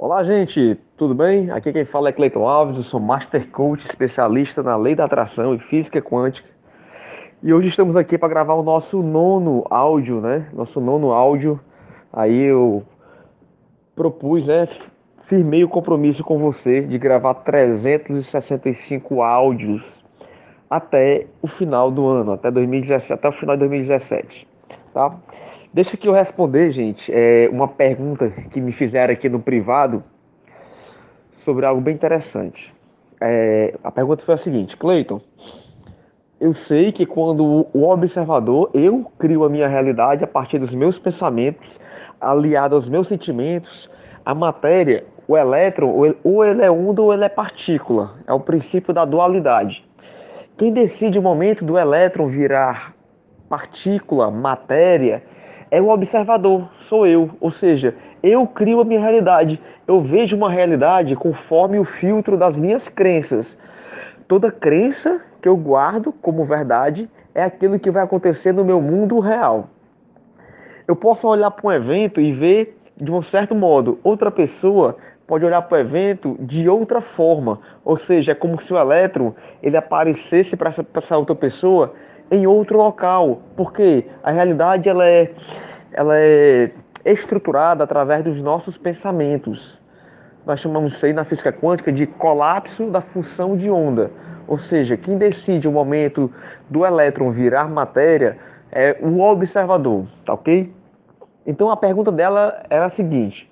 Olá, gente, tudo bem? Aqui quem fala é Cleiton Alves, eu sou Master Coach, especialista na lei da atração e física quântica. E hoje estamos aqui para gravar o nosso nono áudio, né? Nosso nono áudio. Aí eu propus, né? Firmei o compromisso com você de gravar 365 áudios até o final do ano, até 2017, até o final de 2017, tá? Deixa que eu responder, gente, é, uma pergunta que me fizeram aqui no privado sobre algo bem interessante. É, a pergunta foi a seguinte, Cleiton, eu sei que quando o observador, eu crio a minha realidade a partir dos meus pensamentos, aliado aos meus sentimentos, a matéria, o elétron, ou ele é onda ou ele é partícula. É o princípio da dualidade. Quem decide o momento do elétron virar partícula, matéria, é o observador, sou eu. Ou seja, eu crio a minha realidade. Eu vejo uma realidade conforme o filtro das minhas crenças. Toda crença que eu guardo como verdade é aquilo que vai acontecer no meu mundo real. Eu posso olhar para um evento e ver de um certo modo. Outra pessoa pode olhar para o evento de outra forma. Ou seja, é como se o elétron ele aparecesse para essa, essa outra pessoa em outro local, porque a realidade ela é, ela é estruturada através dos nossos pensamentos. Nós chamamos isso aí na física quântica de colapso da função de onda. Ou seja, quem decide o momento do elétron virar matéria é o observador, tá ok? Então a pergunta dela era a seguinte: